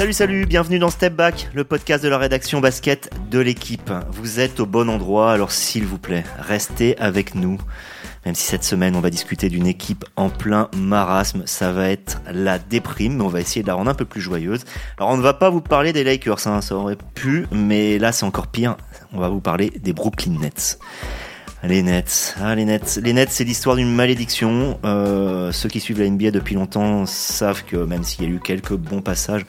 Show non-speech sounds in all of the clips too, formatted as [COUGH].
Salut, salut, bienvenue dans Step Back, le podcast de la rédaction basket de l'équipe. Vous êtes au bon endroit, alors s'il vous plaît, restez avec nous. Même si cette semaine on va discuter d'une équipe en plein marasme, ça va être la déprime, mais on va essayer de la rendre un peu plus joyeuse. Alors on ne va pas vous parler des Lakers, hein, ça aurait pu, mais là c'est encore pire, on va vous parler des Brooklyn Nets. Les Nets, ah, les Nets, les Nets, c'est l'histoire d'une malédiction. Euh, ceux qui suivent la NBA depuis longtemps savent que même s'il y a eu quelques bons passages,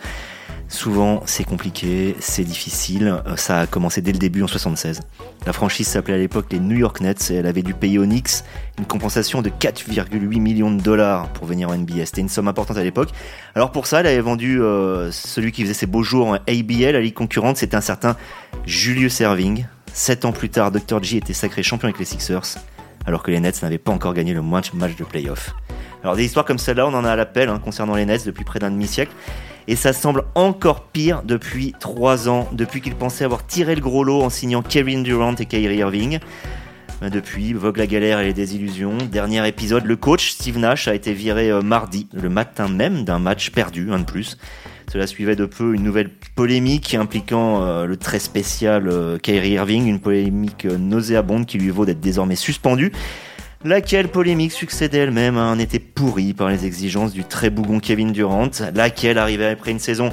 souvent c'est compliqué, c'est difficile. Euh, ça a commencé dès le début en 76. La franchise s'appelait à l'époque les New York Nets et elle avait dû payer aux Knicks une compensation de 4,8 millions de dollars pour venir en NBA. C'était une somme importante à l'époque. Alors pour ça, elle avait vendu euh, celui qui faisait ses beaux jours en ABL, la ligue concurrente, c'était un certain Julius Erving. Sept ans plus tard, Dr. J était sacré champion avec les Sixers, alors que les Nets n'avaient pas encore gagné le match de playoff. Alors des histoires comme celle-là, on en a à l'appel hein, concernant les Nets depuis près d'un demi-siècle. Et ça semble encore pire depuis trois ans, depuis qu'ils pensaient avoir tiré le gros lot en signant Kevin Durant et Kyrie Irving. Depuis, vogue la galère et les désillusions. Dernier épisode, le coach Steve Nash a été viré euh, mardi, le matin même d'un match perdu, un de plus. Cela suivait de peu une nouvelle polémique impliquant euh, le très spécial euh, Kyrie Irving, une polémique euh, nauséabonde qui lui vaut d'être désormais suspendu. Laquelle polémique succédait elle-même à un été pourri par les exigences du très bougon Kevin Durant, laquelle arrivait après une saison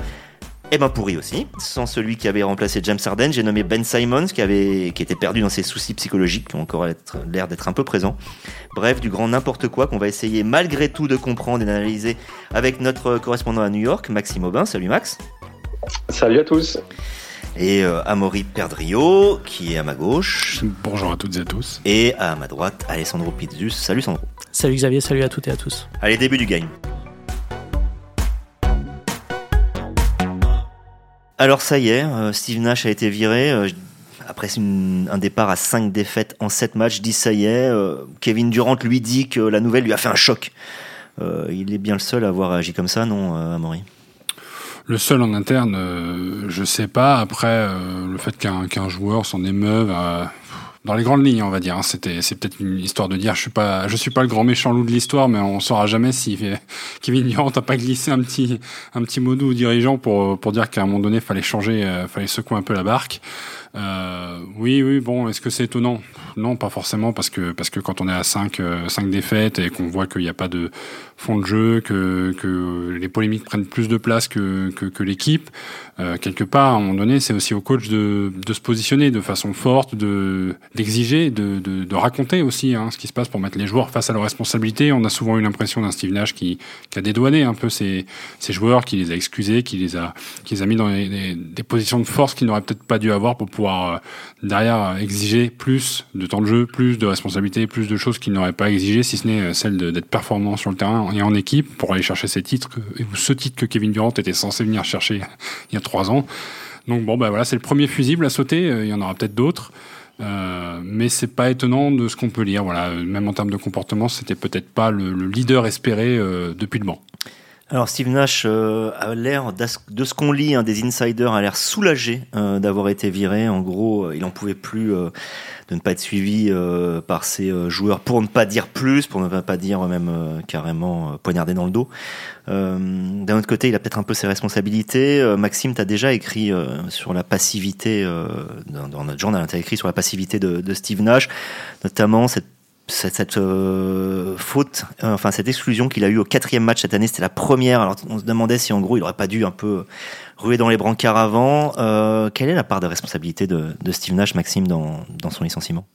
eh ben pourri aussi. Sans celui qui avait remplacé James Harden, j'ai nommé Ben Simons qui avait qui était perdu dans ses soucis psychologiques qui ont encore l'air d'être un peu présents. Bref, du grand n'importe quoi qu'on va essayer malgré tout de comprendre et d'analyser avec notre correspondant à New York, Maxime Aubin. Salut Max. Salut à tous. Et euh, Amaury Perdrio qui est à ma gauche. Bonjour à toutes et à tous. Et à ma droite, Alessandro Pizzus. Salut Sandro. Salut Xavier, salut à toutes et à tous. Allez, début du game. Alors ça y est, euh, Steve Nash a été viré. Euh, après un départ à 5 défaites en 7 matchs, dit ça y est. Kevin Durant lui dit que la nouvelle lui a fait un choc. il est bien le seul à avoir agi comme ça, non, Amaury? Le seul en interne, je sais pas. Après, le fait qu'un joueur s'en émeuve, dans les grandes lignes, on va dire. Hein, c'est peut-être une histoire de dire, je suis pas, je suis pas le grand méchant loup de l'histoire, mais on saura jamais si [LAUGHS] Kevin Durant n'a pas glissé un petit, un petit mot doux au dirigeant pour, pour dire qu'à un moment donné, fallait changer, euh, fallait secouer un peu la barque. Euh, oui, oui, bon, est-ce que c'est étonnant? Non, pas forcément, parce que parce que quand on est à 5 euh, cinq défaites et qu'on voit qu'il n'y a pas de fond de jeu, que, que les polémiques prennent plus de place que, que, que l'équipe, euh, quelque part, à un moment donné, c'est aussi au coach de, de se positionner de façon forte, de d'exiger, de, de, de, raconter aussi hein, ce qui se passe pour mettre les joueurs face à leurs responsabilités. On a souvent eu l'impression d'un Steve Nash qui, qui a dédouané un peu ces, ces joueurs, qui les a excusés, qui les a, qui les a mis dans des, des positions de force qu'ils n'auraient peut-être pas dû avoir pour pouvoir euh, derrière exiger plus de temps de jeu, plus de responsabilités, plus de choses qu'ils n'auraient pas exigé, si ce n'est euh, celle d'être performant sur le terrain et en équipe pour aller chercher ces titres, ou ce titre que Kevin Durant était censé venir chercher [LAUGHS] il y a trois ans. Donc bon, bah voilà, c'est le premier fusible à sauter. Euh, il y en aura peut-être d'autres. Euh, mais c'est pas étonnant de ce qu'on peut lire. Voilà, même en termes de comportement, c'était peut-être pas le, leader espéré depuis le banc. Alors Steve Nash euh, a l'air, de ce qu'on lit, hein, des insiders, a l'air soulagé euh, d'avoir été viré. En gros, euh, il en pouvait plus de ne pas être suivi par ses joueurs, pour ne pas dire plus, pour ne pas dire même carrément poignarder dans le dos. D'un autre côté, il a peut-être un peu ses responsabilités. Maxime, tu as déjà écrit sur la passivité, dans, notre journal, tu as écrit sur la passivité de, de Steve Nash, notamment cette cette, euh, faute, euh, enfin cette exclusion qu'il a eu au quatrième match cette année, c'était la première. Alors on se demandait si en gros il aurait pas dû un peu ruer dans les brancards avant. Euh, quelle est la part de responsabilité de, de Steve Nash, Maxime, dans, son licenciement?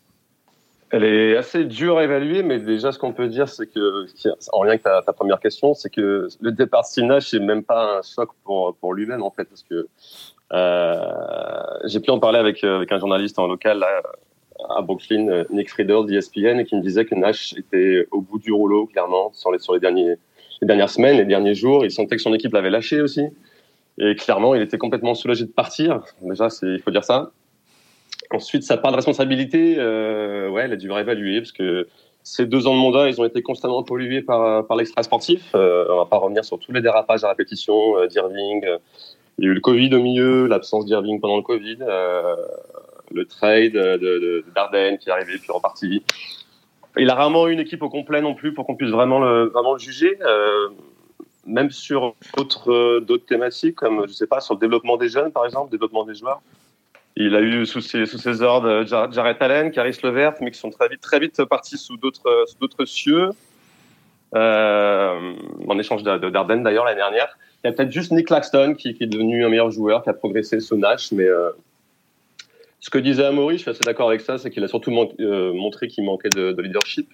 Elle est assez dure à évaluer, mais déjà ce qu'on peut dire, c'est que, en lien avec ta, première question, c'est que le départ de Steve Nash, c'est même pas un choc pour, pour lui-même en fait, parce que j'ai pu en parler avec, avec un journaliste en local là, à Brooklyn, euh, Nick Friedel d'ESPN, qui me disait que Nash était au bout du rouleau, clairement, sur les, dernières semaines, les derniers jours. Il sentait que son équipe l'avait lâché aussi. Et clairement, il était complètement soulagé de partir. Déjà, il faut dire ça. Ensuite, sa part de responsabilité, euh, ouais, elle a dû réévaluer parce que ces deux ans de mandat, ils ont été constamment pollués par, par l'extra sportif. Euh, on va pas revenir sur tous les dérapages à répétition euh, d'Irving. Il y a eu le Covid au milieu, l'absence d'Irving pendant le Covid. Euh, le trade de, de, qui est arrivé puis reparti. Il a rarement une équipe au complet non plus pour qu'on puisse vraiment le, juger. Euh, même sur d'autres d'autres thématiques, comme je sais pas sur le développement des jeunes, par exemple, développement des joueurs. Il a eu sous ses, ordres Jared Allen, Caris Levert, mais qui sont très vite partis sous d'autres cieux. Euh, en échange d'Arden d'ailleurs l'année dernière. Il y a peut-être juste Nick Claxton qui, est devenu un meilleur joueur, qui a progressé sous Nash, mais euh, ce que disait Amaury, je suis assez d'accord avec ça, c'est qu'il a surtout euh, montré qu'il manquait de, de leadership.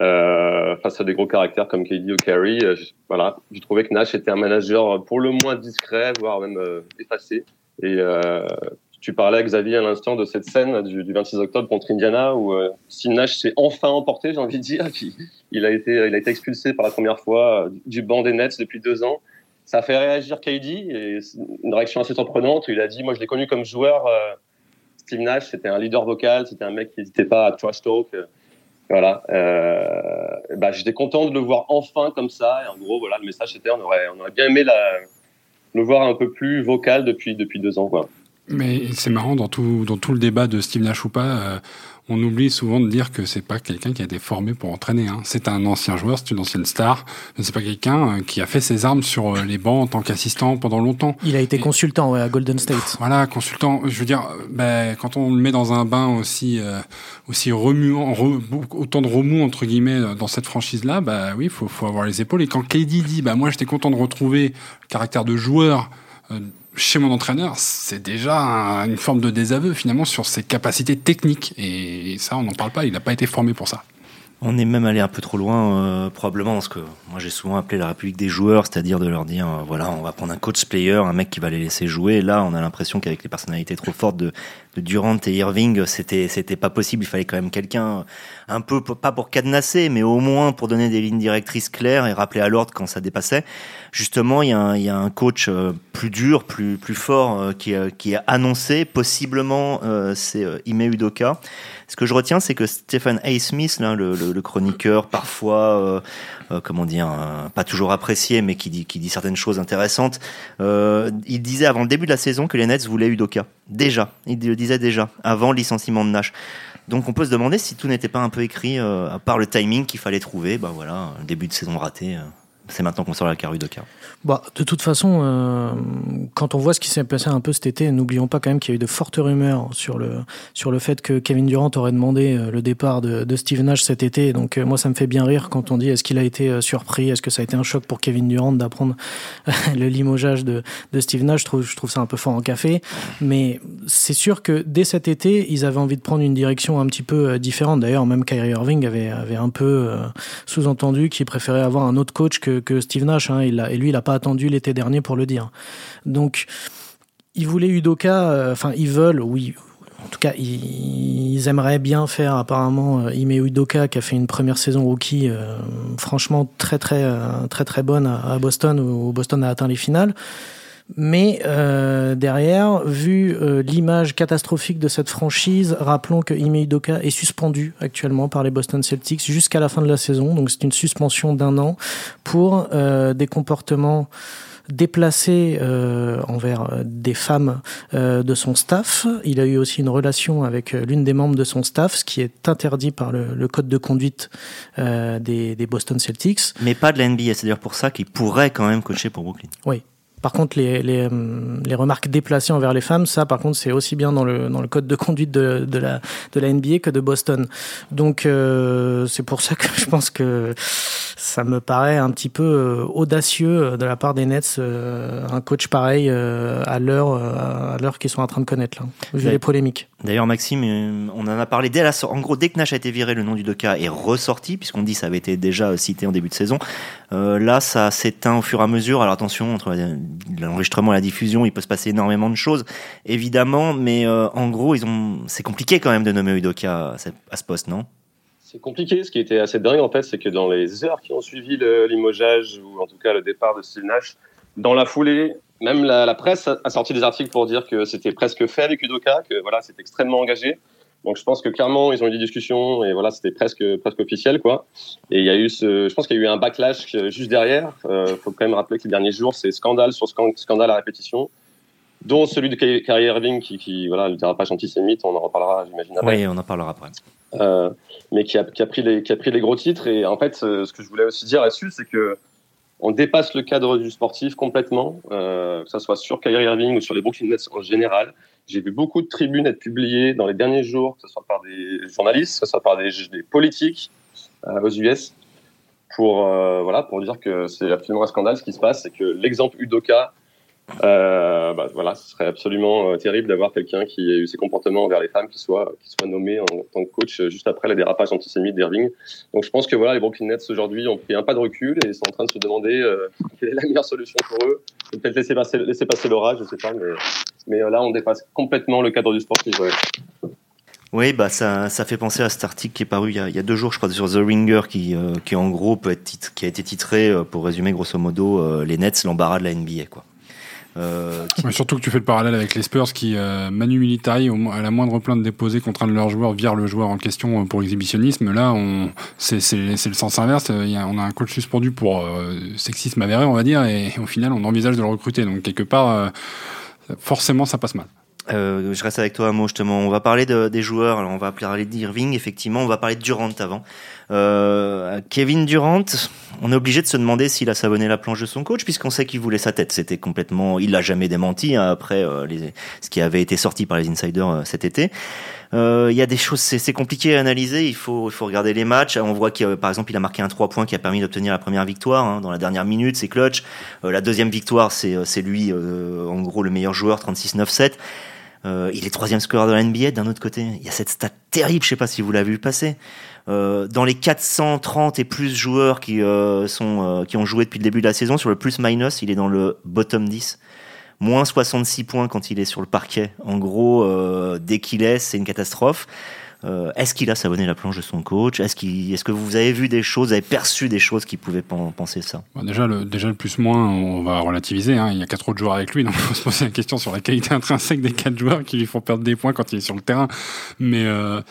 Euh, face à des gros caractères comme KD ou Carey, euh, voilà, j'ai trouvé que Nash était un manager pour le moins discret, voire même effacé. Et tu parlais, Xavier, à l'instant de cette scène du, du, 26 octobre contre Indiana où Steve Nash s'est enfin emporté, j'ai envie de dire. [LAUGHS] Il, il, a été, il a été expulsé par la première fois du banc des Nets depuis deux ans. Ça a fait réagir KD et une réaction assez surprenante. Il a dit, moi je l'ai connu comme joueur. Steve Nash, c'était un leader vocal, c'était un mec qui n'hésitait pas à trash talk. Voilà. Euh, bah, j'étais content de le voir enfin comme ça. Et en gros, voilà, le message était on aurait, on aurait bien aimé le voir un peu plus vocal depuis, depuis deux ans. Mais c'est marrant, dans tout, dans tout le débat de Steve Nash ou pas, euh, on oublie souvent de dire que c'est pas quelqu'un qui a été formé pour entraîner. Hein. C'est un ancien joueur, c'est une ancienne star. C'est pas quelqu'un euh, qui a fait ses armes sur euh, les bancs en tant qu'assistant pendant longtemps. Il a été consultant ouais, à Golden State. Voilà, consultant. Je veux dire, ben, quand on le met dans un bain aussi euh, aussi remuant, autant de remous entre guillemets dans cette franchise-là, bah oui, faut faut avoir les épaules. Et quand KD dit, bah moi j'étais content de retrouver le caractère de joueur chez mon entraîneur, c'est déjà une forme de désaveu finalement sur ses capacités techniques. Et ça, on n'en parle pas, il n'a pas été formé pour ça. On est même allé un peu trop loin, euh, probablement, parce que moi j'ai souvent appelé la République des joueurs, c'est-à-dire de leur dire, euh, voilà, on va prendre un coach player, un mec qui va les laisser jouer. Là, on a l'impression qu'avec les personnalités trop fortes de, Durant et Irving, c'était c'était pas possible. Il fallait quand même quelqu'un un peu pas pour cadenasser, mais au moins pour donner des lignes directrices claires et rappeler à l'ordre quand ça dépassait. Justement, il y a un, coach euh, plus dur, plus plus fort qui qui a annoncé possiblement c'est Ime Udoka. Ce que je retiens, c'est que Stephen A. Smith, là, le, le chroniqueur, parfois euh, comment dire, pas toujours apprécié, mais qui dit, certaines choses intéressantes. Euh, il disait avant le début de la saison que les Nets voulaient Udoka. Déjà, il le disait déjà, avant le licenciement de Nash. Donc on peut se demander si tout n'était pas un peu écrit, euh, à part le timing qu'il fallait trouver. Ben voilà, début de saison raté. C'est maintenant qu'on sort la caru de cas. Bah, de toute façon, euh, quand on voit ce qui s'est passé un peu cet été, n'oublions pas quand même qu'il y a eu de fortes rumeurs sur le, sur le fait que Kevin Durant aurait demandé euh, le départ de, de Steve Nash cet été. Donc euh, moi, ça me fait bien rire quand on dit est-ce qu'il a été surpris, est-ce que ça a été un choc pour Kevin Durant d'apprendre [LAUGHS] le limogeage de, de Steve Nash? Je trouve, je trouve ça un peu fort en café. Mais c'est sûr que dès cet été, ils avaient envie de prendre une direction un petit peu différente. D'ailleurs, même Kyrie Irving avait, avait un peu sous-entendu qu'il préférait avoir un autre coach que que, Steve Nash. Hein, il a, et lui, il n'a pas attendu l'été dernier pour le dire. Donc, ils voulaient Udoka, euh, enfin, ils veulent, oui. En tout cas, ils, aimeraient bien faire apparemment euh, Ime Udoka qui a fait une première saison rookie euh, franchement très très très très bonne à Boston où Boston a atteint les finales. Mais euh, derrière, vu euh, l'image catastrophique de cette franchise, rappelons que Ime Udoka est suspendu actuellement par les Boston Celtics jusqu'à la fin de la saison. Donc c'est une suspension d'un an pour euh, des comportements déplacés euh, envers des femmes euh, de son staff. Il a eu aussi une relation avec l'une des membres de son staff, ce qui est interdit par le, le code de conduite des, des Boston Celtics. Mais pas de la NBA, c'est-à-dire pour ça qu'il pourrait quand même coacher pour Brooklyn. Oui, par contre, les, les, les, remarques déplacées envers les femmes, ça, par contre, c'est aussi bien dans le, dans le code de conduite de, de, la, de la NBA que de Boston. Donc, euh, c'est pour ça que [LAUGHS] je pense que ça me paraît un petit peu euh, audacieux de la part des Nets, euh, un coach pareil euh, à l'heure à l'heure qu'ils sont en train de connaître, là, vu les polémiques. D'ailleurs, Maxime, on en a parlé dès la En gros, dès que Nash a été viré, le nom du Doka est ressorti, puisqu'on dit que ça avait été déjà cité en début de saison. Euh, là, ça s'éteint au fur et à mesure. Alors attention, entre l'enregistrement et la diffusion, il peut se passer énormément de choses, évidemment, mais euh, en gros, ils ont, c'est compliqué quand même de nommer Udoka à ce poste, non? C'est compliqué. Ce qui était assez dingue, en fait, c'est que dans les heures qui ont suivi le limogeage, ou en tout cas le départ de Steve Nash, dans la foulée, même la, presse a, sorti des articles pour dire que c'était presque fait avec Udoka, que voilà, c'était extrêmement engagé. Donc je pense que clairement ils ont eu des discussions et voilà c'était presque presque officiel quoi. Et il y a eu ce, je pense qu'il y a eu un backlash juste derrière. Euh, faut quand même rappeler que les derniers jours c'est scandale sur scandale à répétition, dont celui de Kyrie Irving qui, qui voilà le dérapage antisémite, on en reparlera j'imagine après. Oui on en parlera après. Euh, mais qui a, qui a pris les qui a pris les gros titres et en fait ce que je voulais aussi dire là-dessus c'est que on dépasse le cadre du sportif complètement, que ce soit sur Kyrie Irving ou sur les Brooklyn Nets en général. J'ai vu beaucoup de tribunes être publiées dans les derniers jours, que ce soit par des journalistes, que ce soit par des, des politiques aux US, pour voilà pour dire que c'est absolument un scandale ce qui se passe, et que l'exemple Udoka euh, bah, voilà, ce serait absolument euh, terrible d'avoir quelqu'un qui ait eu ces comportements envers les femmes qui soit, qui soit nommé en, tant que coach euh, juste après les dérapages antisémites d'Irving. Donc je pense que voilà, les Brooklyn Nets aujourd'hui ont pris un pas de recul et sont en train de se demander euh, [LAUGHS] quelle est la meilleure solution pour eux. Peut-être laisser passer, l'orage, je sais pas, mais, là on dépasse complètement le cadre du sportif. Oui, bah ça, ça fait penser à cet article qui est paru il y a, deux jours, je crois, sur The Ringer, qui, qui en gros a été titré, pour résumer grosso modo, les Nets, l'embarras de la NBA, quoi. Euh, surtout que tu fais le parallèle avec les Spurs qui, euh, Manu Militari, au, à la moindre plainte déposée contre un de leurs joueurs, vire le joueur en question euh, pour exhibitionnisme. Là, on, c'est, le sens inverse. Y a, on a un coach suspendu pour euh, sexisme avéré, on va dire, et, au final, on envisage de le recruter. Donc, quelque part, forcément, ça passe mal. Euh, je reste avec toi un mot justement. On va parler de, des joueurs. Alors on va parler d'Irving, effectivement. On va parler de Durant avant. Euh, Kevin Durant, on est obligé de se demander s'il a savonné la planche de son coach, puisqu'on sait qu'il voulait sa tête. C'était complètement, il l'a jamais démenti hein, après euh, ce qui avait été sorti par les insiders euh, cet été. Euh, il y a des choses, c'est compliqué à analyser. Il faut, regarder les matchs. On voit qu'il, par exemple, il a marqué un 3 points qui a permis d'obtenir la première victoire hein, dans la dernière minute. C'est clutch. la deuxième victoire, c'est, lui, en gros, le meilleur joueur, 36-9-7. Euh, il est troisième scoreur de la NBA. D'un autre côté, il y a cette stat terrible, je sais pas si vous l'avez vu passer. Euh, dans les 430 et plus joueurs qui euh, sont euh, qui ont joué depuis le début de la saison, sur le plus-minus, il est dans le bottom 10. Moins 66 points quand il est sur le parquet. En gros, euh, dès qu'il est, c'est une catastrophe. Euh, est-ce qu'il a savonné la planche de son coach? Est-ce que vous avez vu des choses, avez perçu des choses qui pouvaient penser ça? Déjà, le, déjà le plus moins, on va relativiser. Hein. Il y a quatre autres joueurs avec lui, donc il faut se poser la question sur la qualité intrinsèque des quatre joueurs qui lui font perdre des points quand il est sur le terrain. Mais euh,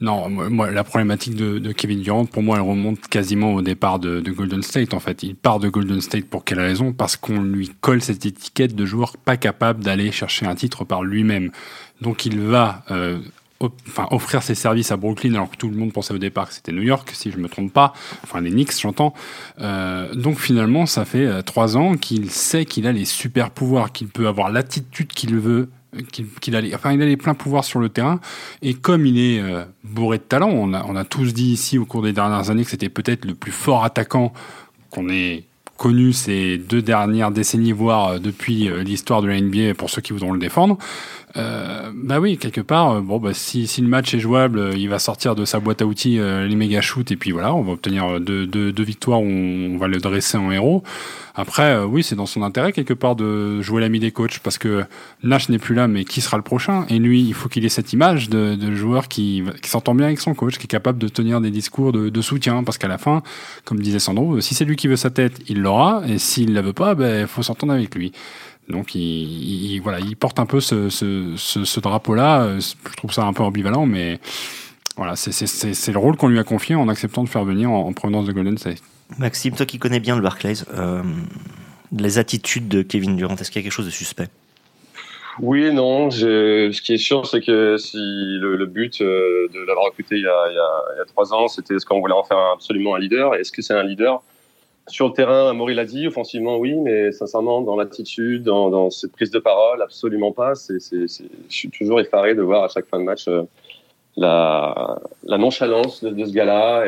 non, la problématique de, Kevin Durant, pour moi, elle remonte quasiment au départ de, de, Golden State. En fait, il part de Golden State pour quelle raison? Parce qu'on lui colle cette étiquette de joueur pas capable d'aller chercher un titre par lui-même. Donc il va euh, enfin, offrir ses services à Brooklyn alors que tout le monde pensait au départ que c'était New York, si je me trompe pas, enfin les Knicks j'entends. Euh, donc finalement ça fait euh, trois ans qu'il sait qu'il a les super pouvoirs, qu'il peut avoir l'attitude qu'il veut, qu'il a les, enfin il a les pleins pouvoirs sur le terrain et comme il est euh, bourré de talent, on a, on a tous dit ici au cours des dernières années que c'était peut-être le plus fort attaquant qu'on ait connu ces deux dernières décennies, voire euh, depuis euh, l'histoire de la NBA pour ceux qui voudront le défendre. Euh, bah oui, quelque part, euh, bon, bah, si, si le match est jouable, il va sortir de sa boîte à outils les méga shoots et puis voilà, on va obtenir deux, deux, deux victoires où on va le dresser en héros. Après, euh, oui, c'est dans son intérêt quelque part de jouer l'ami des coachs parce que Nash n'est plus là, mais qui sera le prochain? Et lui, il faut qu'il ait cette image de, de joueur qui, qui s'entend bien avec son coach, qui est capable de tenir des discours de, de soutien parce qu'à la fin, comme disait Sandro, si c'est lui qui veut sa tête, il l'aura et s'il la veut pas, ben faut s'entendre avec lui. Donc il, il, voilà, il porte un peu ce, ce, ce, ce drapeau-là. Je trouve ça un peu ambivalent, mais voilà, c'est le rôle qu'on lui a confié en acceptant de faire venir en, en provenance de Golden State. Maxime, toi qui connais bien le Barclays, euh, les attitudes de Kevin Durant, est-ce qu'il y a quelque chose de suspect? Oui et non. Ce qui est sûr, c'est que si le, le but euh, de l'avoir recruté il y, a, il, y a, il y a trois ans, c'était est-ce qu'on voulait en faire absolument un leader? Est-ce que c'est un leader? Sur le terrain, Maury l'a dit, offensivement, oui, mais sincèrement, dans l'attitude, dans, dans, cette prise de parole, absolument pas. Je suis toujours effaré de voir à chaque fin de match euh, la, la nonchalance de, ce gars-là.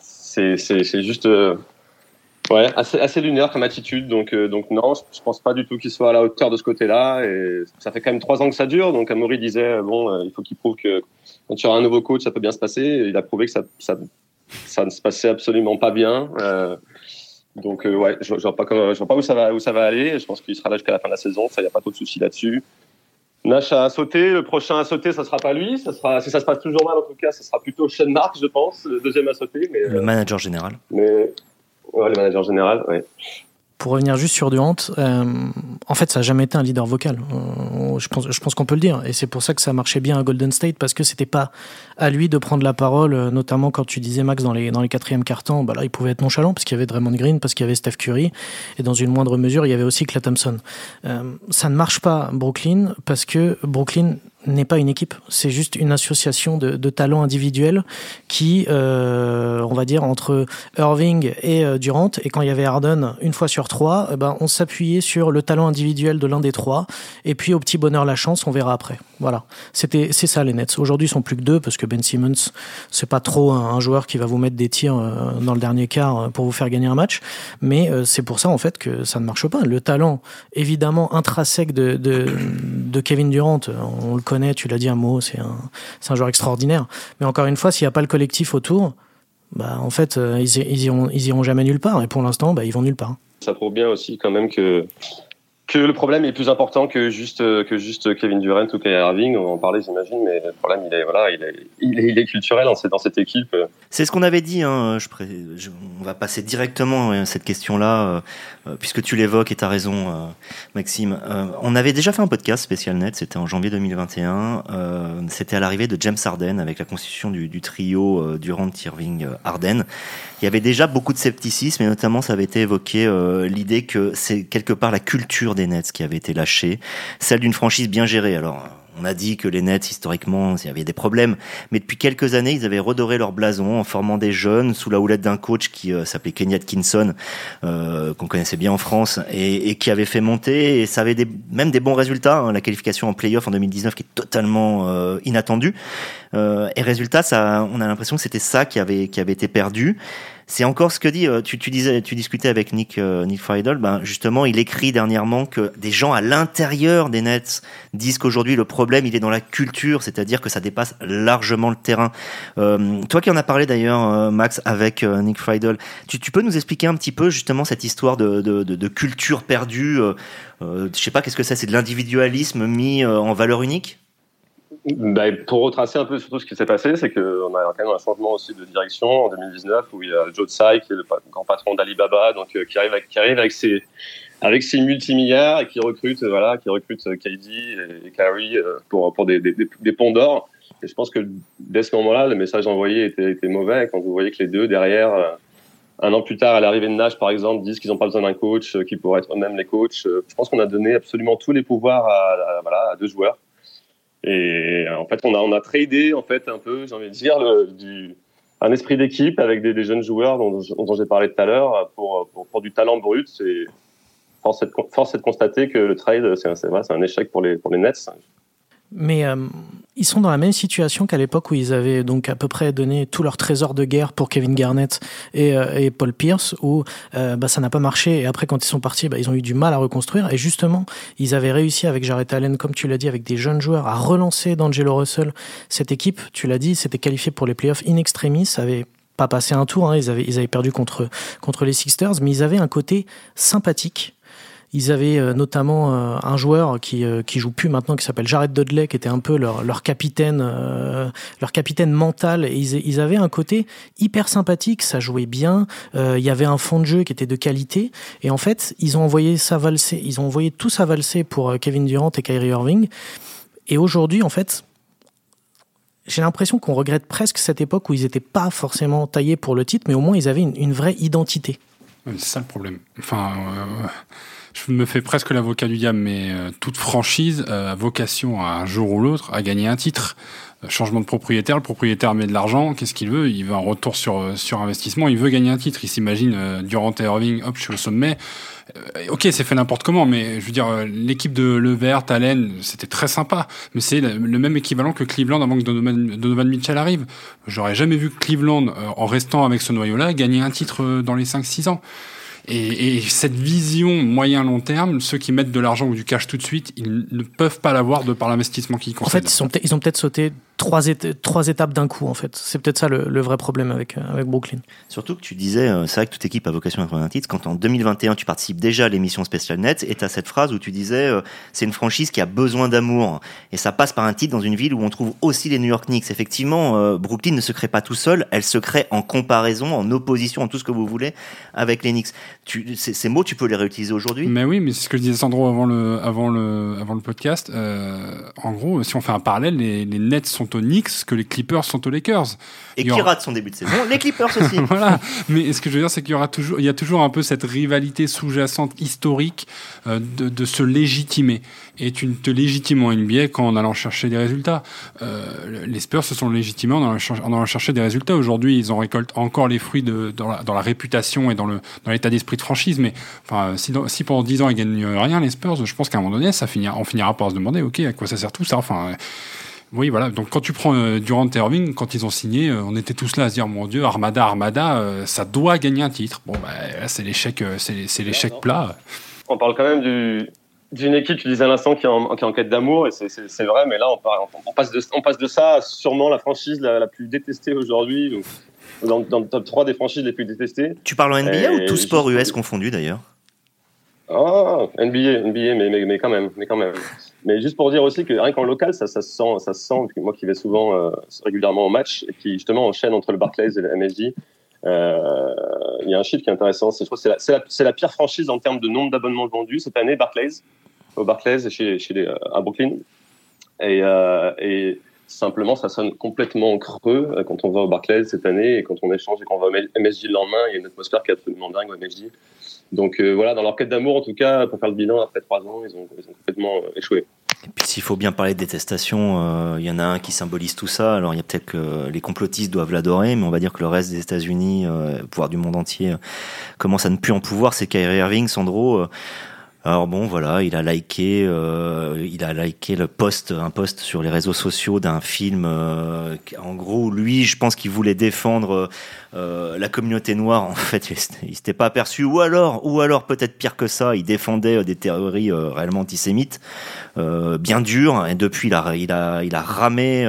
C'est juste euh, assez, assez, lunaire comme attitude. Donc, euh, non, je, pense pas du tout qu'il soit à la hauteur de ce côté-là. Ça fait quand même trois ans que ça dure. Donc Amaury disait euh, bon, il faut qu'il prouve que quand tu auras un nouveau coach, ça peut bien se passer. Il a prouvé que ça, ça ne se passait absolument pas bien. Euh, donc ouais, je, je vois vois pas où ça va où ça va aller. Je pense qu'il sera là jusqu'à la fin de la saison. Ça, y a pas trop de soucis là-dessus. Nash a sauté, le prochain à sauter, ça sera pas lui, ça sera, si ça se passe toujours mal en tout cas, ça sera plutôt Sean Marks, je pense, le deuxième à sauter. Mais, le manager général. Mais ouais, le manager général, ouais pour revenir juste sur Durant, euh, en fait, ça n'a jamais été un leader vocal. Je pense, je pense qu'on peut le dire. Et c'est pour ça que ça marchait bien à Golden State, parce que c'était pas à lui de prendre la parole, euh, notamment quand tu disais, Max, dans les, dans les quatrièmes cartons, bah là, il pouvait être nonchalant, parce qu'il y avait Draymond Green, parce qu'il y avait Steph Curry, et dans une moindre mesure, il y avait aussi Clay Thompson. Euh, ça ne marche pas, Brooklyn, parce que Brooklyn n'est pas une équipe, c'est juste une association de, de talents individuels qui, euh, on va dire, entre Irving et euh, Durant, et quand il y avait Harden, une fois sur trois, eh ben, on s'appuyait sur le talent individuel de l'un des trois, et puis au petit bonheur la chance, on verra après. Voilà, c'était c'est ça les Nets. Aujourd'hui, ils sont plus que deux parce que Ben Simmons, c'est pas trop un, joueur qui va vous mettre des tirs euh, dans le dernier quart euh, pour vous faire gagner un match, mais c'est pour ça en fait que ça ne marche pas. Le talent, évidemment, intrinsèque de, de, de Kevin Durant, on le tu l'as dit un mot, c'est un, un joueur extraordinaire. Mais encore une fois, s'il n'y a pas le collectif autour, bah, en fait, ils, ils, iront, ils iront jamais nulle part. Et pour l'instant, bah, ils vont nulle part. Ça prouve bien aussi quand même que que le problème est plus important que juste que juste Kevin Durant ou Kyrie Irving. On en parler, j'imagine, mais le problème il est voilà, il est il est, culturel dans cette, dans cette équipe. C'est ce qu'on avait dit. Hein, on va passer directement à cette question-là, euh, puisque tu l'évoques et tu as raison, euh, Maxime. Euh, on avait déjà fait un podcast spécial net. C'était en janvier 2021. c'était à l'arrivée de James Harden avec la constitution du, du trio Durant, Irving, Harden. Il y avait déjà beaucoup de scepticisme et notamment ça avait été évoqué l'idée que c'est quelque part la culture des Nets qui avait été lâchée, celle d'une franchise bien gérée. Alors, on a dit que les Nets, historiquement, il y avait des problèmes, mais depuis quelques années, ils avaient redoré leur blason en formant des jeunes sous la houlette d'un coach qui euh, s'appelait Kenny Atkinson, euh, qu'on connaissait bien en France, et, qui avait fait monter, et ça avait des, même des bons résultats, hein, la qualification en playoff en 2019 qui est totalement euh, inattendue. Et résultat, ça, on a l'impression que c'était ça qui avait, qui avait été perdu. C'est encore ce que dit, tu, tu tu discutais avec Nick, euh, Nick Friedel, ben justement, il écrit dernièrement que des gens à l'intérieur des Nets disent qu'aujourd'hui le problème il est dans la culture, c'est-à-dire que ça dépasse largement le terrain. Euh, toi qui en as parlé d'ailleurs, euh, Max, avec euh, Nick Friedel, tu, peux nous expliquer un petit peu justement cette histoire de culture perdue euh, Je sais pas, qu'est-ce que c'est? C'est de l'individualisme mis en valeur unique? Bah, pour retracer un peu surtout ce qui s'est passé, c'est qu'on a quand même un changement aussi de direction en 2019 où il y a Joe Tsai qui est le grand patron d'Alibaba, donc euh, qui arrive avec, ses avec ses multimilliards et qui recrute voilà qui recrute KD et Kyrie pour pour des, des, ponts d'or. Et je pense que dès ce moment-là, le message envoyé était, mauvais quand vous voyez que les deux derrière un an plus tard, à l'arrivée de Nash, par exemple, disent qu'ils n'ont pas besoin d'un coach, qui pourrait être eux-mêmes les coachs. Je pense qu'on a donné absolument tous les pouvoirs à, voilà, à deux joueurs. Et en fait, on a, on a tradé, en fait, un peu, j'ai envie de dire, du, un esprit d'équipe avec des, des, jeunes joueurs dont, dont j'ai parlé tout à l'heure pour, pour, du talent brut. C'est, force est de constater que le trade, c'est un, un échec pour les, pour les Nets. Mais euh, ils sont dans la même situation qu'à l'époque où ils avaient donc à peu près donné tout leur trésor de guerre pour Kevin Garnett et, euh, Paul Pierce, où euh, bah, ça n'a pas marché. Et après, quand ils sont partis, bah, ils ont eu du mal à reconstruire. Et justement, ils avaient réussi avec Jarrett Allen, comme tu l'as dit, avec des jeunes joueurs, à relancer d'Angelo Russell. Cette équipe, tu l'as dit, s'était qualifiée pour les playoffs in extremis, ça avait pas passé un tour, hein, ils, avaient, ils avaient perdu contre, contre les Sixers, mais ils avaient un côté sympathique ils avaient euh, notamment euh, un joueur qui, euh, qui joue plus maintenant, qui s'appelle Jared Dudley, qui était un peu leur, leur capitaine, leur capitaine mental. Et ils, ils avaient un côté hyper sympathique, ça jouait bien. il y avait un fond de jeu qui était de qualité. Et en fait, ils ont envoyé ça valser, ils ont envoyé tout ça valser pour Kevin Durant et Kyrie Irving. Et aujourd'hui, en fait, j'ai l'impression qu'on regrette presque cette époque où ils n'étaient pas forcément taillés pour le titre, mais au moins ils avaient une, une vraie identité. C'est ça le problème. Enfin, euh, je me fais presque l'avocat du diable, mais euh, toute franchise euh, a vocation à un jour ou l'autre à gagner un titre. Euh, changement de propriétaire, le propriétaire met de l'argent, qu'est-ce qu'il veut? Il veut un retour sur sur investissement, il veut gagner un titre. Il s'imagine euh, Durant et Irving, hop, je suis au sommet. Euh, ok, c'est fait n'importe comment, mais je veux dire, l'équipe de Levert, Allen, c'était très sympa, mais c'est le, même équivalent que Cleveland avant que Donovan, Donovan Mitchell arrive. J'aurais jamais vu Cleveland, en restant avec ce noyau-là, gagner un titre dans les 5-6 ans. Et, et, cette vision moyen-long terme, ceux qui mettent de l'argent ou du cash tout de suite, ils ne peuvent pas l'avoir de par l'investissement qu'ils concèdent. En fait, ils, sont ils ont peut-être sauté trois, éta trois étapes d'un coup, en fait. C'est peut-être ça le, le, vrai problème avec, avec Brooklyn. Surtout que tu disais, euh, c'est vrai que toute équipe a vocation à prendre un titre, quand en 2021 tu participes déjà à l'émission Special Net, et tu as cette phrase où tu disais, euh, c'est une franchise qui a besoin d'amour, et ça passe par un titre dans une ville où on trouve aussi les New York Knicks. Effectivement, euh, Brooklyn ne se crée pas tout seul, elle se crée en comparaison, en opposition, en tout ce que vous voulez, avec les Knicks. Tu, ces mots, tu peux les réutiliser aujourd'hui? Mais oui, mais c'est ce que je disais Sandro avant le, avant le, avant le podcast. Euh, en gros, si on fait un parallèle, les, les Nets sont aux Knicks, que les Clippers sont aux Lakers. Et qui rate son début de saison, les Clippers aussi. [LAUGHS] voilà. Mais ce que je veux dire, c'est qu'il y aura toujours, il y a toujours un peu cette rivalité sous-jacente historique euh, de, de, se légitimer. Et tu ne te légitimes en NBA qu'en allant chercher des résultats. Euh, les Spurs se sont légitimés en allant, en allant chercher des résultats. Aujourd'hui, ils en récoltent encore les fruits de, dans, la, dans la réputation et dans le dans l'état d'esprit de franchise. Mais enfin, si, si pendant 10 ans ils gagnent rien, les Spurs, je pense qu'à un moment donné, ça finira, on finira par se demander, ok, à quoi ça sert tout ça? Enfin. Oui, voilà. Donc quand tu prends euh, Durant et Irving, quand ils ont signé, euh, on était tous là à se dire mon Dieu, Armada, Armada, euh, ça doit gagner un titre. Bon, bah, c'est l'échec, euh, c'est l'échec plat. On parle quand même du, d'une équipe, tu disais à l'instant, qui, est en, qui est en quête d'amour, et c'est vrai, mais là, on, passe de, on passe de ça à sûrement la franchise la, la plus détestée aujourd'hui, dans, dans, le top 3 des franchises les plus détestées. Tu parles en NBA et ou tout sport US confondu d'ailleurs? Ah, NBA, NBA, mais, mais, mais, quand même, mais quand même. Mais juste pour dire aussi que rien qu'en local, ça, ça se sent, ça se sent. Moi qui vais souvent euh, régulièrement au match et qui justement enchaîne entre le Barclays et le MSG, il y a un chiffre qui est intéressant. C'est la, la, la, pire franchise en termes de nombre d'abonnements vendus cette année, Barclays, au Barclays chez, chez les, à Brooklyn. Et, euh, et simplement, ça sonne complètement creux euh, quand on va au Barclays cette année et quand on échange et qu'on va au MSG le lendemain, il y a une atmosphère qui est absolument dingue au MSG. Donc euh, voilà, dans leur quête d'amour, en tout cas, pour faire le bilan après trois ans, ils ont, ils ont complètement euh, échoué. Et puis s'il faut bien parler de détestation, il euh, y en a un qui symbolise tout ça. Alors il y a peut-être que les complotistes doivent l'adorer, mais on va dire que le reste des États-Unis, euh, voire du monde entier, commence à ne plus en pouvoir. C'est Kyrie Irving, Sandro. Alors bon, voilà, il a liké, euh, il a liké le post, un post sur les réseaux sociaux d'un film. Euh, en gros, lui, je pense qu'il voulait défendre euh, la communauté noire. En fait, il s'était pas aperçu. Ou alors, ou alors peut-être pire que ça, il défendait des théories réellement antisémites, bien dures. Et depuis, il a, il a, il a ramé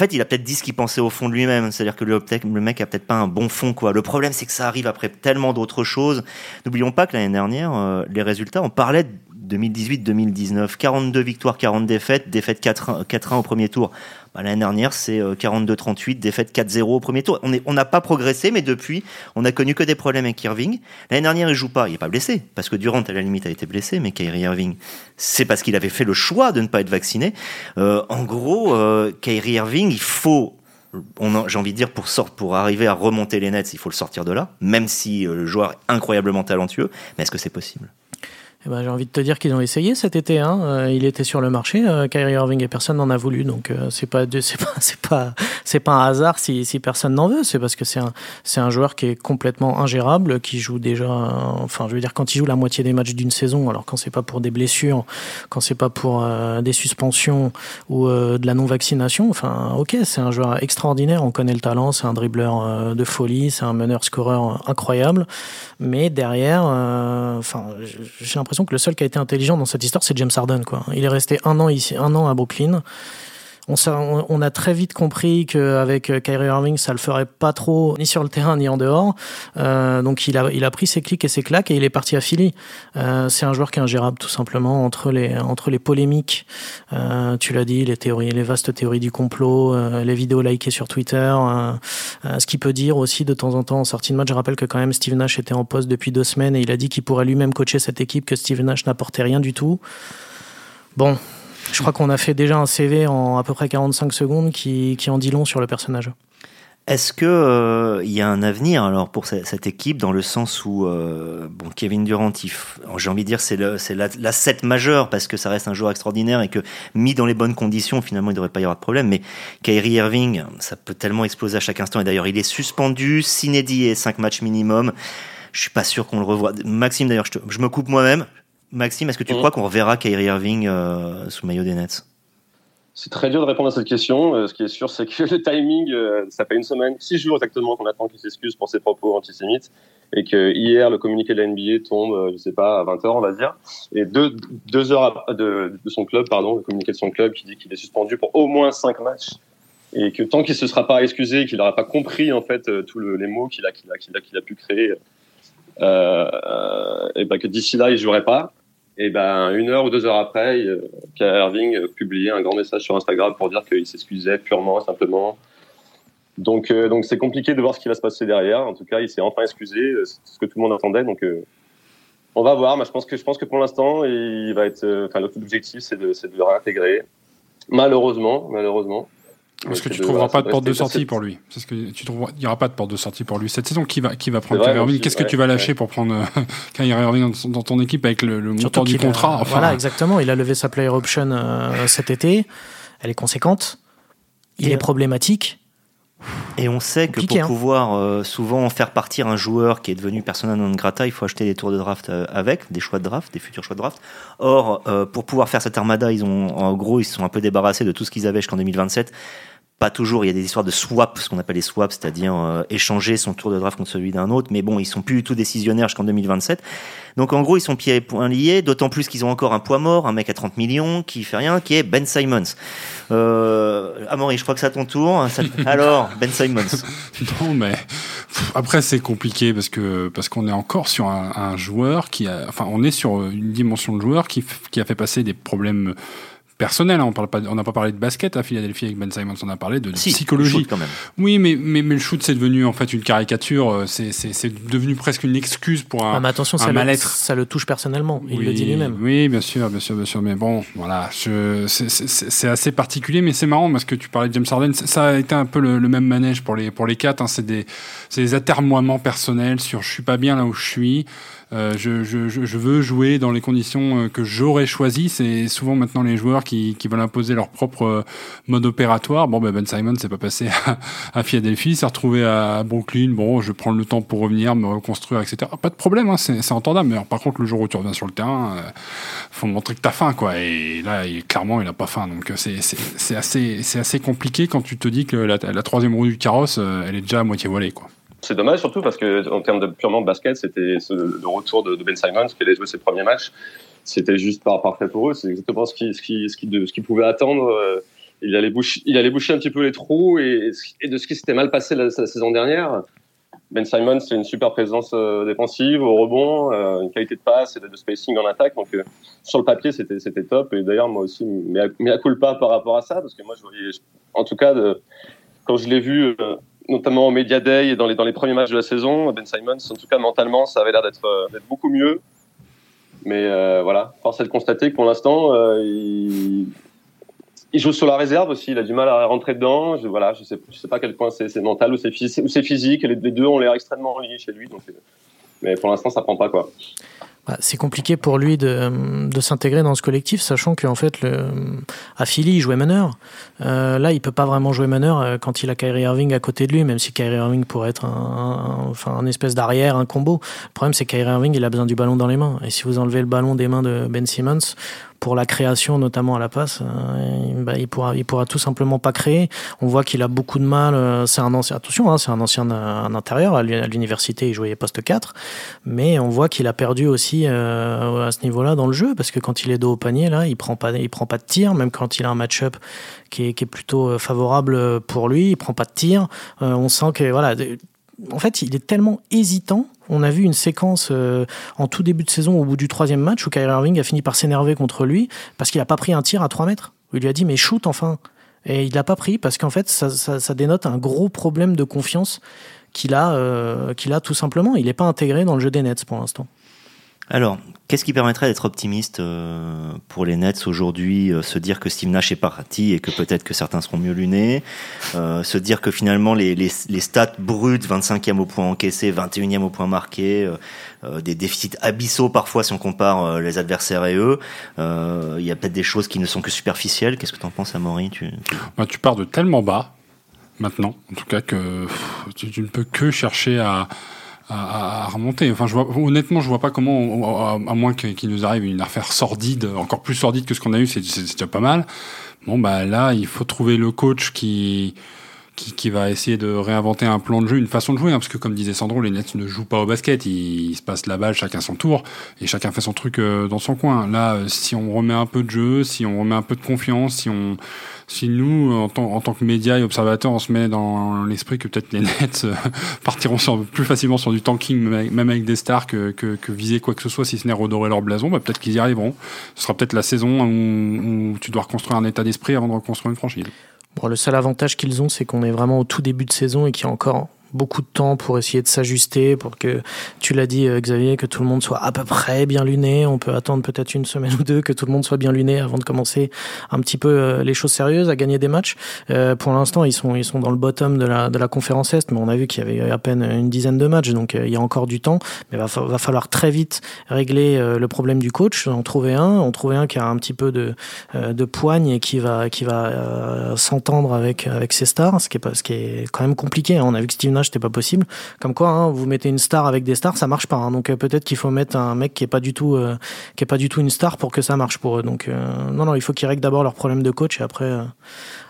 fait, il a peut-être dit ce qu'il pensait au fond de lui-même. C'est-à-dire que le, mec a peut-être pas un bon fond, quoi. Le problème, c'est que ça arrive après tellement d'autres choses. N'oublions pas que l'année dernière, euh, les résultats, on parlait 2018-2019. 42 victoires, 40 défaites, défaite 4-1 au premier tour. Bah, L'année dernière, c'est 42-38, euh, défaite 4-0 au premier tour. On n'a pas progressé, mais depuis, on a connu que des problèmes avec Irving. L'année dernière, il joue pas, il est pas blessé, parce que Durant, à la limite, a été blessé, mais Kyrie Irving, c'est parce qu'il avait fait le choix de ne pas être vacciné. Euh, en gros, euh, Kyrie Irving, il faut j'ai envie de dire, pour, sort, pour arriver à remonter les nets, il faut le sortir de là, même si euh, le joueur est incroyablement talentueux. Mais est-ce que c'est possible? Eh ben, j'ai envie de te dire qu'ils ont essayé cet été. Hein. Euh, il était sur le marché, euh, Kyrie Irving, et personne n'en a voulu. Donc euh, c'est pas [LAUGHS] c'est pas c'est pas c'est pas un hasard si, si personne n'en veut. C'est parce que c'est un c'est un joueur qui est complètement ingérable, qui joue déjà. enfin, je veux dire quand il joue la moitié des matchs d'une saison. Alors quand c'est pas pour des blessures, quand c'est pas pour des suspensions ou de la non vaccination. Enfin, ok, c'est un joueur extraordinaire. On connaît le talent. C'est un dribbleur de folie. C'est un meneur scoreur incroyable. Mais derrière, enfin, j'ai l'impression l'impression que le seul qui a été intelligent dans cette histoire, c'est James Harden. Quoi. Il est resté un an ici, un an à Brooklyn. On, on a très vite compris qu'avec Kyrie Irving, ça le ferait pas trop, ni sur le terrain, ni en dehors. Euh, donc il a, il a pris ses clics et ses claques et il est parti à Philly. Euh, c'est un joueur qui est ingérable, tout simplement, entre les, entre les polémiques, euh, tu l'as dit, les théories, les vastes théories du complot, euh, les vidéos likées sur Twitter, euh, euh, ce qui peut dire aussi de temps en temps en sortie de match. Je rappelle que quand même Steve Nash était en poste depuis deux semaines et il a dit qu'il pourrait lui-même coacher cette équipe, que Steve Nash n'apportait rien du tout. Bon, je crois qu'on a fait déjà un CV en à peu près 45 secondes qui, qui en dit long sur le personnage. Est-ce que euh, y a un avenir alors pour cette, équipe dans le sens où euh, bon Kevin Durant, j'ai envie de dire c'est l'asset la, majeur parce que ça reste un joueur extraordinaire et que mis dans les bonnes conditions finalement il devrait pas y avoir de problème. Mais Kyrie Irving, ça peut tellement exploser à chaque instant et d'ailleurs il est suspendu, s'inédit et 5 matchs minimum. Je suis pas sûr qu'on le revoie. Maxime d'ailleurs, je, je, me coupe moi-même. Maxime, est-ce que tu mmh. crois qu'on reverra Kyrie Irving euh, sous le maillot des Nets? C'est très dur de répondre à cette question. Euh, ce qui est sûr, c'est que [LAUGHS] le timing, euh, ça fait une semaine, six jours exactement qu'on attend qu'il s'excuse pour ses propos antisémites et que hier, le communiqué de la NBA tombe, je sais pas, à 20h, on va dire. Et deux, deux heures de, de, son club, pardon, le communiqué de son club qui dit qu'il est suspendu pour au moins cinq matchs et que tant qu'il se sera pas excusé, qu'il n'aura pas compris en fait tous le, les mots qu'il a, qu'il a, qu'il a, qu'il a pu créer, et ben que d'ici là il jouerait pas. Et ben une heure ou deux heures après, Kyrie Irving publiait un grand message sur Instagram pour dire qu'il s'excusait purement, simplement. Donc euh, donc c'est compliqué de voir ce qui va se passer derrière. En tout cas, il s'est enfin excusé, c'est ce que tout le monde attendait. Donc euh, on va voir. Mais je pense que je pense que pour l'instant, il va être. Enfin, l'objectif c'est de, de le réintégrer. Malheureusement, malheureusement. Parce que tu trouveras pas de porte de sortie pour lui. Que tu trouveras. Il y aura pas de porte de sortie pour lui cette saison. Qui va, qui va prendre Kyrie Irving? Qu'est-ce que tu vas lâcher pour prendre [LAUGHS] Kyrie Irving dans, ton équipe avec le, montant du contrat? Voilà, exactement. Il a levé sa player option cet été. Elle est conséquente. Il est problématique. Et on sait que pour hein. pouvoir euh, souvent faire partir un joueur qui est devenu persona non grata, il faut acheter des tours de draft euh, avec, des choix de draft, des futurs choix de draft. Or, euh, pour pouvoir faire cette armada, ils ont, en gros, ils se sont un peu débarrassés de tout ce qu'ils avaient jusqu'en 2027 pas toujours. Il y a des histoires de swap, ce qu'on appelle les swaps, c'est-à-dire euh, échanger son tour de draft contre celui d'un autre. Mais bon, ils sont plus du tout décisionnaires jusqu'en 2027. Donc en gros, ils sont pieds et poings liés. D'autant plus qu'ils ont encore un poids mort, un mec à 30 millions qui fait rien, qui est Ben Simons. Euh, Amaury, je crois que c'est à ton tour. [LAUGHS] Alors, Ben Simons. [LAUGHS] non, mais après c'est compliqué parce que parce qu'on est encore sur un, un, joueur qui a, enfin, on est sur une dimension de joueur qui qui a fait passer des problèmes personnel. Hein. On parle pas, on n'a pas parlé de basket à Philadelphie avec Ben Simons. On a parlé de, psychologie quand même. Oui, mais, mais, mais le shoot c'est devenu en fait une caricature. Euh, c'est, devenu presque une excuse pour un, ah, mais attention, ça mal-être. Le, ça le touche personnellement. Il le dit lui-même. Oui, bien sûr, bien sûr, bien sûr. Mais bon, voilà, c'est, assez particulier, mais c'est marrant parce que tu parlais de James Harden. Ça a été un peu le, même manège pour les pour les quatre. Hein. C'est des, des atermoiements personnels sur je suis pas bien là où je suis. Euh, je, je, je, veux jouer dans les conditions euh, que j'aurais choisi. C'est souvent maintenant les joueurs qui, qui veulent imposer leur propre euh, mode opératoire. Bon, ben, ben Simon s'est pas passé [LAUGHS] à, à Philadelphie, s'est retrouvé à Brooklyn. Bon, je prends le temps pour revenir, me reconstruire, etc. Pas de problème, hein, c'est entendable. Mais par contre, le jour où tu reviens sur le terrain, euh, faut montrer que t'as faim, quoi. Et là, il, clairement, il a pas faim. Donc, c'est assez, assez compliqué quand tu te dis que la, la troisième roue du carrosse, elle est déjà à moitié voilée, quoi. C'est dommage surtout parce que en termes de purement de basket, c'était le retour de, Ben Simons qui allait jouer ses premiers matchs. C'était juste par, parfait pour eux. C'est exactement ce qu'ils pouvaient attendre. Euh, il allait, boucher, un petit peu les trous et, de ce qui s'était mal passé la, saison dernière. Ben Simons, c'est une super présence euh, défensive, au rebond, euh, une qualité de passe et de, spacing en attaque. Donc, sur le papier, c'était, top. Et d'ailleurs, moi aussi, mais à, coule pas par rapport à ça, parce que moi, en tout cas, quand je l'ai vu notamment au Media Day et dans les, dans les premiers matchs de la saison. Ben Simons, en tout cas mentalement, ça avait l'air d'être euh, beaucoup mieux. Mais euh, voilà, force est de constater que pour l'instant, euh, il, joue sur la réserve aussi. Il a du mal à rentrer dedans. Je, voilà, je sais, je sais pas à quel point c'est mental ou c'est physique. Les, deux ont l'air extrêmement liés chez lui. Donc, mais pour l'instant, ça prend pas quoi. Bah, c'est compliqué pour lui de, de s'intégrer dans ce collectif, sachant qu'en fait, le, à Philly, il jouait meneur. Euh, là, il peut pas vraiment jouer meneur euh, quand il a Kyrie Irving à côté de lui, même si Kyrie Irving pourrait être un, enfin, un espèce d'arrière, un combo. Le problème, c'est Kyrie Irving, il a besoin du ballon dans les mains. Et si vous enlevez le ballon des mains de Ben Simmons, pour la création, notamment à la passe, euh, bah, il pourra, il pourra tout simplement pas créer. On voit qu'il a beaucoup de mal. Euh, c'est un ancien, attention, hein, c'est un ancien un intérieur. À l'université, il jouait poste 4, mais on voit qu'il a perdu aussi euh, à ce niveau-là dans le jeu parce que quand il est dos au panier, là, il prend pas, il prend pas de tir, même quand il a un match-up qui est, qui est plutôt favorable pour lui, il prend pas de tir. on sent que voilà, en fait, il est tellement hésitant on a vu une séquence euh, en tout début de saison, au bout du troisième match, où Kyrie Irving a fini par s'énerver contre lui parce qu'il n'a pas pris un tir à 3 mètres. Il lui a dit mais shoot enfin. Et il l'a pas pris parce qu'en fait ça, dénote un gros problème de confiance qu'il a, euh, qu'il a tout simplement. Il n'est pas intégré dans le jeu des Nets pour l'instant. Alors, qu'est-ce qui permettrait d'être optimiste euh, pour les Nets aujourd'hui euh, Se dire que Steve Nash est parti et que peut-être que certains seront mieux lunés. Euh, se dire que finalement les, les, stats brutes, 25e au point encaissé, 21e au point marqué, des déficits abyssaux parfois si on compare les adversaires et eux. Il y a peut-être des choses qui ne sont que superficielles. Qu'est-ce que tu en penses, Amaury? Tu... Bah, tu pars de tellement bas maintenant, en tout cas que tu ne peux que chercher à à, remonter. Enfin, je vois, honnêtement, je vois pas comment, à, moins qu'il nous arrive une affaire sordide, encore plus sordide que ce qu'on a eu, c'est déjà pas mal. Bon, bah là, il faut trouver le coach qui, qui, qui, va essayer de réinventer un plan de jeu, une façon de jouer, hein, parce que comme disait Sandro, les Nets ne jouent pas au basket, ils, se passent la balle chacun son tour, et chacun fait son truc euh, dans son coin. Là, euh, si on remet un peu de jeu, si on remet un peu de confiance, si on si nous, en tant, en tant que médias et observateurs, on se met dans l'esprit que peut-être les [LAUGHS] Nets euh, partiront sur, plus facilement sur du tanking, même avec, des stars, que, que, que, viser quoi que ce soit, si ce n'est redorer leur blason, bah peut-être qu'ils y arriveront. Ce sera peut-être la saison où, où tu dois reconstruire un état d'esprit avant de reconstruire une franchise. Bon, le seul avantage qu'ils ont, c'est qu'on est vraiment au tout début de saison et qu'il y a encore beaucoup de temps pour essayer de s'ajuster, pour que, tu l'as dit Xavier, que tout le monde soit à peu près bien luné. On peut attendre peut-être une semaine ou deux que tout le monde soit bien luné avant de commencer un petit peu les choses sérieuses, à gagner des matchs. pour l'instant, ils sont, ils sont dans le bottom de la, de la conférence Est, mais on a vu qu'il y avait à peine une dizaine de matchs, donc il y a encore du temps. Mais va, va falloir très vite régler le problème du coach, en trouver un, on trouver un qui a un petit peu de, de poigne et qui va, qui va s'entendre avec, avec ses stars, ce qui est ce qui est quand même compliqué. Hein. On a vu que Steve C'était pas possible. Comme quoi, hein, vous mettez une star avec des stars, ça marche pas. Hein. Donc euh, peut-être qu'il faut mettre un mec qui est pas du tout, euh, qui est pas du tout une star pour que ça marche pour eux. Donc euh, non, non, il faut qu'ils règlent d'abord leurs problèmes de coach et après,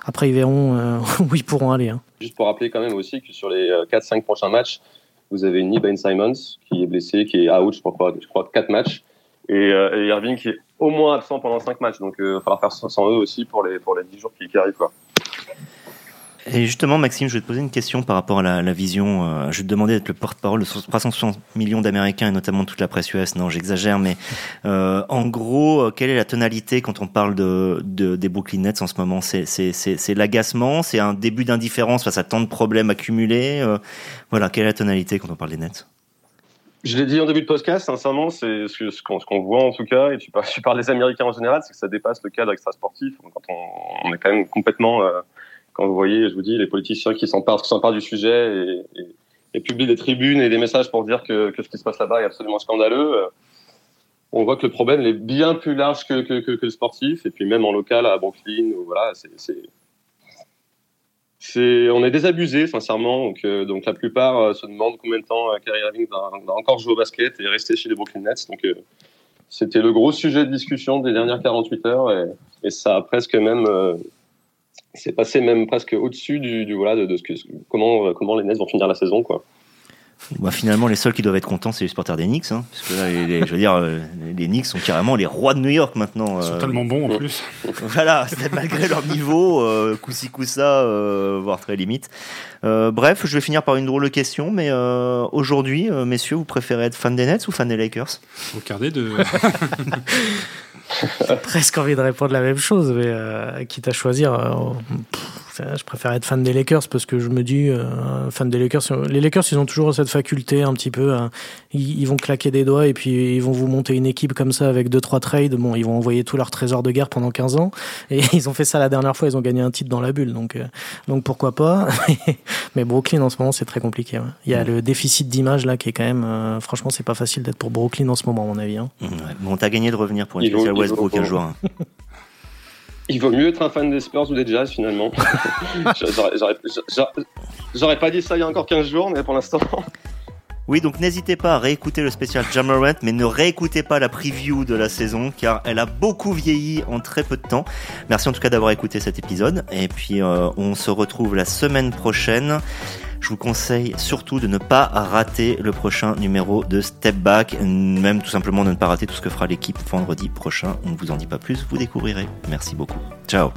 après ils verront [LAUGHS] où ils pourront aller. Juste pour rappeler quand même aussi que sur les 4-5 prochains matchs, vous avez Ni Ben Simons qui est blessé, qui est out, je crois, je crois 4 matchs, et, Irving qui est au moins absent pendant 5 matchs. Donc il va falloir faire sans eux aussi pour les, pour les 10 jours qui, arrivent. Et justement, Maxime, je vais te poser une question par rapport à la, vision. Euh, je vais te demander d'être le porte-parole de 360 millions d'Américains et notamment toute la presse US. Non, j'exagère, mais euh, en gros, euh, quelle est la tonalité quand on parle de, de des Brooklyn Nets en ce moment? C'est l'agacement, c'est un début d'indifférence face à tant de problèmes accumulés? Voilà, quelle est la tonalité quand on parle des Nets? Je l'ai dit en début de podcast, sincèrement, c'est ce qu'on voit en tout cas, et [LAUGHS] tu parles, des Américains en général, c'est que ça dépasse le cadre extra-sportif. Quand on, est quand même complètement vous voyez, je vous dis, les politiciens qui s'emparent, du sujet et, publient des tribunes et des messages pour dire que, ce qui se passe là-bas est absolument scandaleux, euh, on voit que le problème est bien plus large que, le sportif. Et puis même en local à Brooklyn, voilà, c'est, on est désabusé, sincèrement. Donc, euh, la plupart euh, se demandent combien de temps Kyrie Irving va, encore jouer au basket et rester chez les Brooklyn Nets. Donc c'était le gros sujet de discussion des dernières 48 heures et ça a presque même c'est passé même presque au-dessus du, du, voilà de, de, ce que comment comment les Nets vont finir la saison quoi. Bah, finalement, les seuls qui doivent être contents, c'est les supporters des Knicks. Hein, parce que là, les, je veux dire, euh, les Knicks sont carrément les rois de New York maintenant. Ils sont euh, tellement bons en plus. [LAUGHS] voilà, malgré leur niveau, euh, coup-ci, coup-ça, euh, voire très limite. Euh, bref, je vais finir par une drôle de question, mais euh, aujourd'hui, messieurs, vous préférez être fan des Nets ou fan des Lakers? Des deux. [LAUGHS] J'ai presque envie de répondre la même chose, mais euh, quitte à choisir, euh, je préfère être fan des Lakers parce que je me dis, euh, fan des Lakers, les Lakers, ils ont toujours cette faculté un petit peu, hein, ils, ils, vont claquer des doigts et puis ils vont vous monter une équipe comme ça avec deux trois trades. Bon, ils vont envoyer tout leur trésor de guerre pendant 15 ans et [LAUGHS] ils ont fait ça la dernière fois, ils ont gagné un titre dans la bulle, donc euh, donc pourquoi pas? [LAUGHS] mais Brooklyn en ce moment, c'est très compliqué. Ouais. Il y a le déficit d'image là qui est quand même, euh, franchement, c'est pas facile d'être pour Brooklyn en ce moment, à mon avis. Hein. Ouais. Bon, t'as gagné de revenir pour une Westbrook un jour. Il vaut mieux être un fan des Spurs ou des Jazz finalement. [LAUGHS] J'aurais pas dit ça il y a encore 15 jours, mais pour l'instant. Oui, donc n'hésitez pas à réécouter le spécial Jammerant, mais ne réécoutez pas la preview de la saison, car elle a beaucoup vieilli en très peu de temps. Merci en tout cas d'avoir écouté cet épisode, et puis euh, on se retrouve la semaine prochaine. Je vous conseille surtout de ne pas rater le prochain numéro de Step Back, même tout simplement de ne pas rater tout ce que fera l'équipe vendredi prochain. On ne vous en dit pas plus, vous découvrirez. Merci beaucoup. Ciao